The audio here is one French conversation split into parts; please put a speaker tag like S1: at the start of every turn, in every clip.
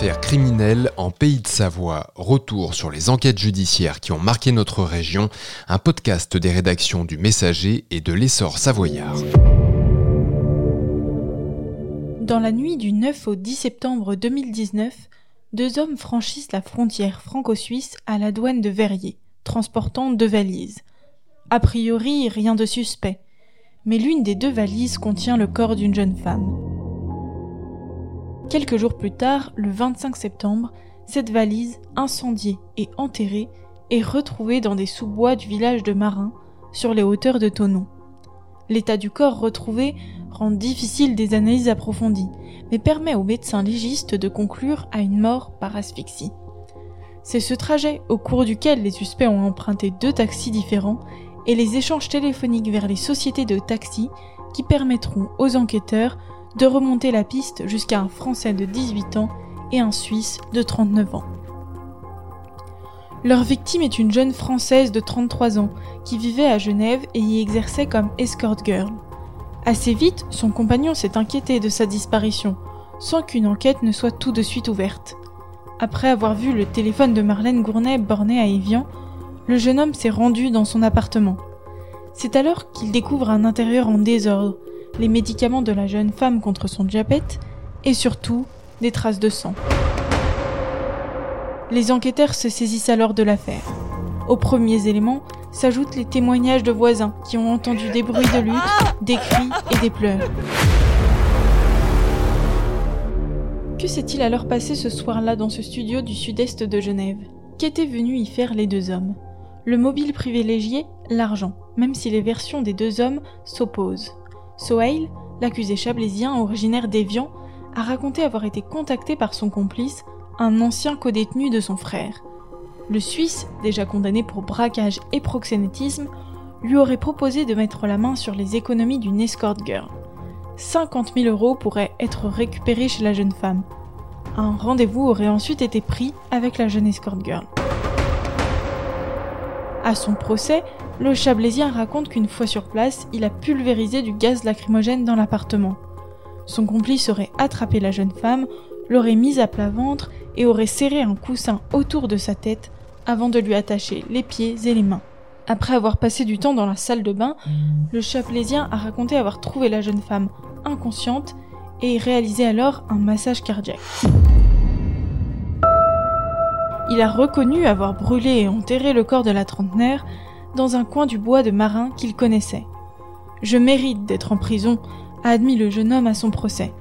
S1: Affaires en Pays de Savoie. Retour sur les enquêtes judiciaires qui ont marqué notre région. Un podcast des rédactions du Messager et de l'Essor savoyard.
S2: Dans la nuit du 9 au 10 septembre 2019, deux hommes franchissent la frontière franco-suisse à la douane de Verrier, transportant deux valises. A priori, rien de suspect. Mais l'une des deux valises contient le corps d'une jeune femme. Quelques jours plus tard, le 25 septembre, cette valise, incendiée et enterrée, est retrouvée dans des sous-bois du village de Marin, sur les hauteurs de Tonon. L'état du corps retrouvé rend difficile des analyses approfondies, mais permet aux médecins légistes de conclure à une mort par asphyxie. C'est ce trajet au cours duquel les suspects ont emprunté deux taxis différents et les échanges téléphoniques vers les sociétés de taxis qui permettront aux enquêteurs de remonter la piste jusqu'à un Français de 18 ans et un Suisse de 39 ans. Leur victime est une jeune Française de 33 ans qui vivait à Genève et y exerçait comme escort girl. Assez vite, son compagnon s'est inquiété de sa disparition, sans qu'une enquête ne soit tout de suite ouverte. Après avoir vu le téléphone de Marlène Gournay borné à Evian, le jeune homme s'est rendu dans son appartement. C'est alors qu'il découvre un intérieur en désordre, les médicaments de la jeune femme contre son diabète et surtout des traces de sang. Les enquêteurs se saisissent alors de l'affaire. Aux premiers éléments s'ajoutent les témoignages de voisins qui ont entendu des bruits de lutte, des cris et des pleurs. Que s'est-il alors passé ce soir-là dans ce studio du sud-est de Genève? Qu'étaient venus y faire les deux hommes? Le mobile privilégié, l'argent, même si les versions des deux hommes s'opposent. Sohail, l'accusé chablaisien originaire d'Evian, a raconté avoir été contacté par son complice, un ancien codétenu de son frère. Le Suisse, déjà condamné pour braquage et proxénétisme, lui aurait proposé de mettre la main sur les économies d'une escort girl. 50 000 euros pourraient être récupérés chez la jeune femme. Un rendez-vous aurait ensuite été pris avec la jeune escort girl. À son procès, le Chablaisien raconte qu'une fois sur place, il a pulvérisé du gaz lacrymogène dans l'appartement. Son complice aurait attrapé la jeune femme, l'aurait mise à plat ventre et aurait serré un coussin autour de sa tête avant de lui attacher les pieds et les mains. Après avoir passé du temps dans la salle de bain, le Chablaisien a raconté avoir trouvé la jeune femme inconsciente et réalisé alors un massage cardiaque. Il a reconnu avoir brûlé et enterré le corps de la trentenaire dans un coin du bois de Marin qu'il connaissait. Je mérite d'être en prison, a admis le jeune homme à son procès.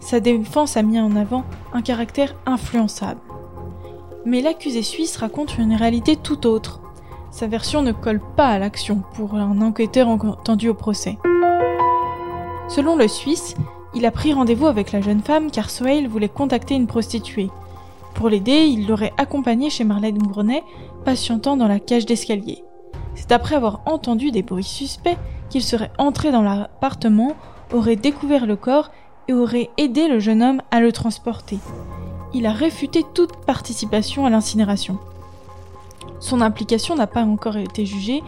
S2: Sa défense a mis en avant un caractère influençable. Mais l'accusé suisse raconte une réalité tout autre. Sa version ne colle pas à l'action pour un enquêteur entendu au procès. Selon le Suisse, il a pris rendez-vous avec la jeune femme car Sohail voulait contacter une prostituée. Pour l'aider, il l'aurait accompagnée chez Marlène Gournet, patientant dans la cage d'escalier. C'est après avoir entendu des bruits suspects qu'il serait entré dans l'appartement, aurait découvert le corps et aurait aidé le jeune homme à le transporter. Il a réfuté toute participation à l'incinération. Son implication n'a pas encore été jugée,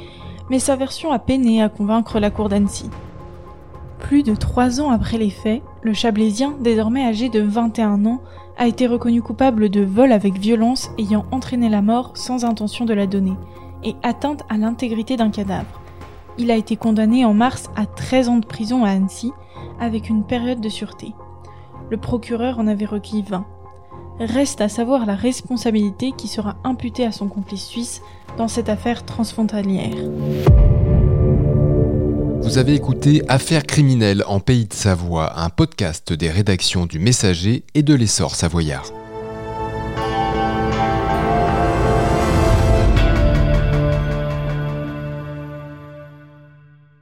S2: mais sa version a peiné à convaincre la cour d'Annecy. Plus de trois ans après les faits, le Chablaisien, désormais âgé de 21 ans, a été reconnu coupable de vol avec violence ayant entraîné la mort sans intention de la donner, et atteinte à l'intégrité d'un cadavre. Il a été condamné en mars à 13 ans de prison à Annecy, avec une période de sûreté. Le procureur en avait requis 20. Reste à savoir la responsabilité qui sera imputée à son complice suisse dans cette affaire transfrontalière.
S1: Vous avez écouté Affaires criminelles en Pays de Savoie, un podcast des rédactions du Messager et de l'Essor savoyard.